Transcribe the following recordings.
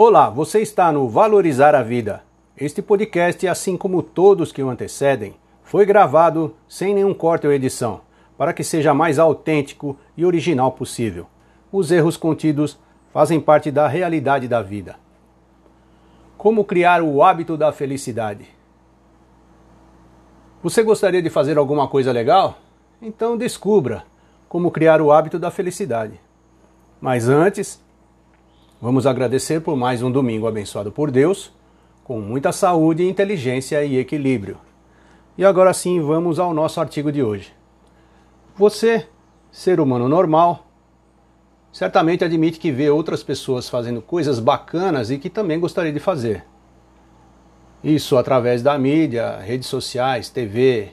Olá, você está no Valorizar a Vida. Este podcast, assim como todos que o antecedem, foi gravado sem nenhum corte ou edição, para que seja mais autêntico e original possível. Os erros contidos fazem parte da realidade da vida. Como criar o hábito da felicidade? Você gostaria de fazer alguma coisa legal? Então descubra como criar o hábito da felicidade. Mas antes, vamos agradecer por mais um domingo abençoado por Deus, com muita saúde, inteligência e equilíbrio. E agora sim, vamos ao nosso artigo de hoje. Você, ser humano normal, certamente admite que vê outras pessoas fazendo coisas bacanas e que também gostaria de fazer. Isso através da mídia, redes sociais, TV,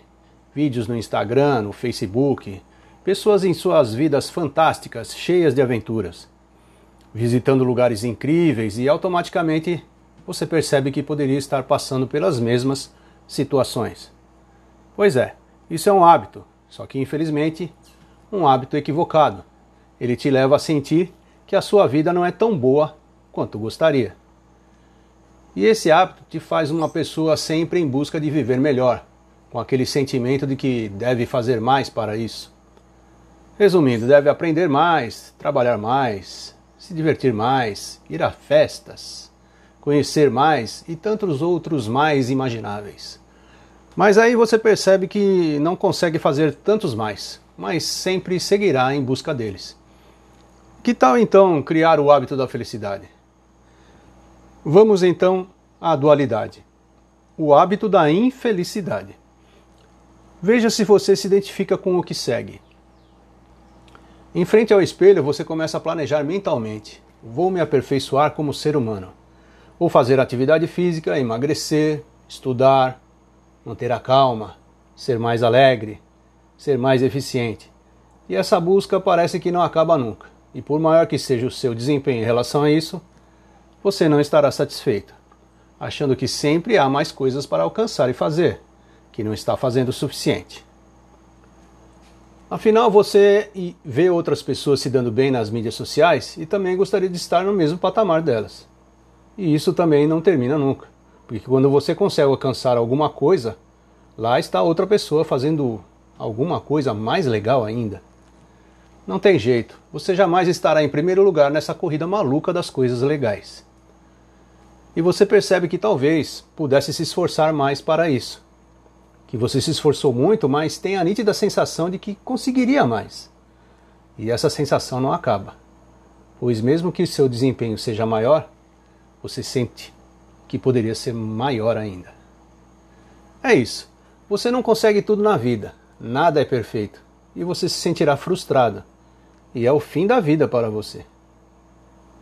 vídeos no Instagram, no Facebook, pessoas em suas vidas fantásticas, cheias de aventuras, visitando lugares incríveis e automaticamente você percebe que poderia estar passando pelas mesmas situações. Pois é, isso é um hábito, só que infelizmente um hábito equivocado. Ele te leva a sentir que a sua vida não é tão boa quanto gostaria. E esse hábito te faz uma pessoa sempre em busca de viver melhor, com aquele sentimento de que deve fazer mais para isso. Resumindo, deve aprender mais, trabalhar mais, se divertir mais, ir a festas, conhecer mais e tantos outros mais imagináveis. Mas aí você percebe que não consegue fazer tantos mais, mas sempre seguirá em busca deles. Que tal então criar o hábito da felicidade? Vamos então à dualidade. O hábito da infelicidade. Veja se você se identifica com o que segue. Em frente ao espelho, você começa a planejar mentalmente: vou me aperfeiçoar como ser humano. Vou fazer atividade física, emagrecer, estudar, manter a calma, ser mais alegre, ser mais eficiente. E essa busca parece que não acaba nunca. E por maior que seja o seu desempenho em relação a isso, você não estará satisfeito, achando que sempre há mais coisas para alcançar e fazer, que não está fazendo o suficiente. Afinal, você vê outras pessoas se dando bem nas mídias sociais e também gostaria de estar no mesmo patamar delas. E isso também não termina nunca, porque quando você consegue alcançar alguma coisa, lá está outra pessoa fazendo alguma coisa mais legal ainda. Não tem jeito, você jamais estará em primeiro lugar nessa corrida maluca das coisas legais. E você percebe que talvez pudesse se esforçar mais para isso que você se esforçou muito, mas tem a nítida sensação de que conseguiria mais. E essa sensação não acaba, pois mesmo que o seu desempenho seja maior, você sente que poderia ser maior ainda. É isso. Você não consegue tudo na vida, nada é perfeito, e você se sentirá frustrado. E é o fim da vida para você.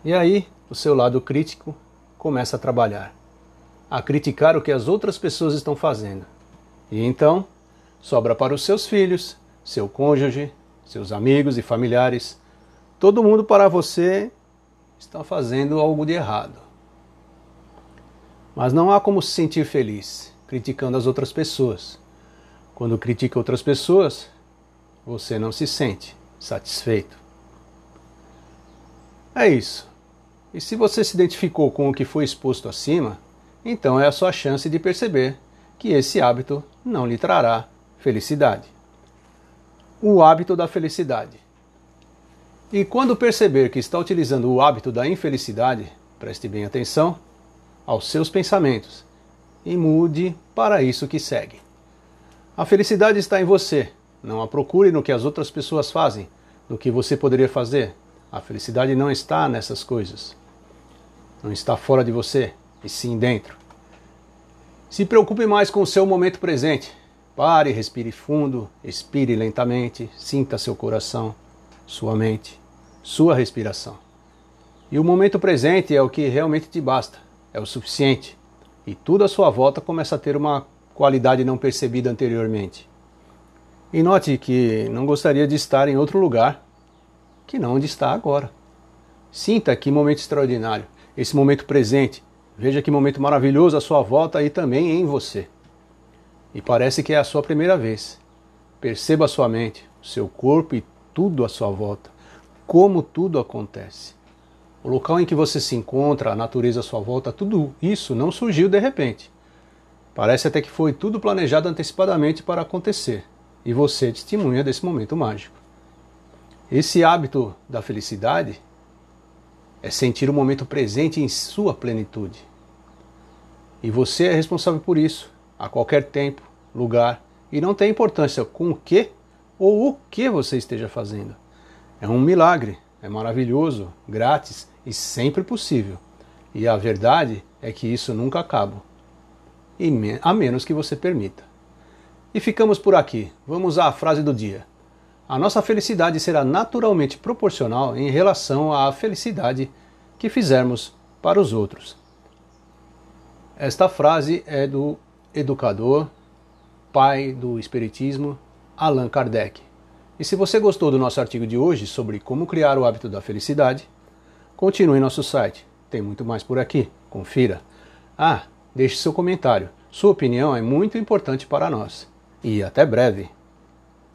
E aí, o seu lado crítico começa a trabalhar, a criticar o que as outras pessoas estão fazendo e então, sobra para os seus filhos, seu cônjuge, seus amigos e familiares, todo mundo para você está fazendo algo de errado. Mas não há como se sentir feliz criticando as outras pessoas. Quando critica outras pessoas, você não se sente satisfeito. É isso. E se você se identificou com o que foi exposto acima, então é a sua chance de perceber que esse hábito não lhe trará felicidade. O hábito da felicidade. E quando perceber que está utilizando o hábito da infelicidade, preste bem atenção aos seus pensamentos e mude para isso que segue. A felicidade está em você. Não a procure no que as outras pessoas fazem, no que você poderia fazer. A felicidade não está nessas coisas. Não está fora de você, e sim dentro. Se preocupe mais com o seu momento presente. Pare, respire fundo, expire lentamente, sinta seu coração, sua mente, sua respiração. E o momento presente é o que realmente te basta, é o suficiente. E tudo à sua volta começa a ter uma qualidade não percebida anteriormente. E note que não gostaria de estar em outro lugar que não onde está agora. Sinta que momento extraordinário, esse momento presente, Veja que momento maravilhoso à sua volta e também em você. E parece que é a sua primeira vez. Perceba a sua mente, o seu corpo e tudo à sua volta. Como tudo acontece. o local em que você se encontra, a natureza à sua volta, tudo isso não surgiu de repente. Parece até que foi tudo planejado antecipadamente para acontecer, e você é testemunha desse momento mágico. Esse hábito da felicidade é sentir o momento presente em sua plenitude. E você é responsável por isso, a qualquer tempo, lugar, e não tem importância com o que ou o que você esteja fazendo. É um milagre, é maravilhoso, grátis e sempre possível. E a verdade é que isso nunca acaba, a menos que você permita. E ficamos por aqui. Vamos à frase do dia. A nossa felicidade será naturalmente proporcional em relação à felicidade que fizermos para os outros. Esta frase é do educador, pai do Espiritismo, Allan Kardec. E se você gostou do nosso artigo de hoje sobre como criar o hábito da felicidade, continue em nosso site. Tem muito mais por aqui. Confira. Ah, deixe seu comentário. Sua opinião é muito importante para nós. E até breve.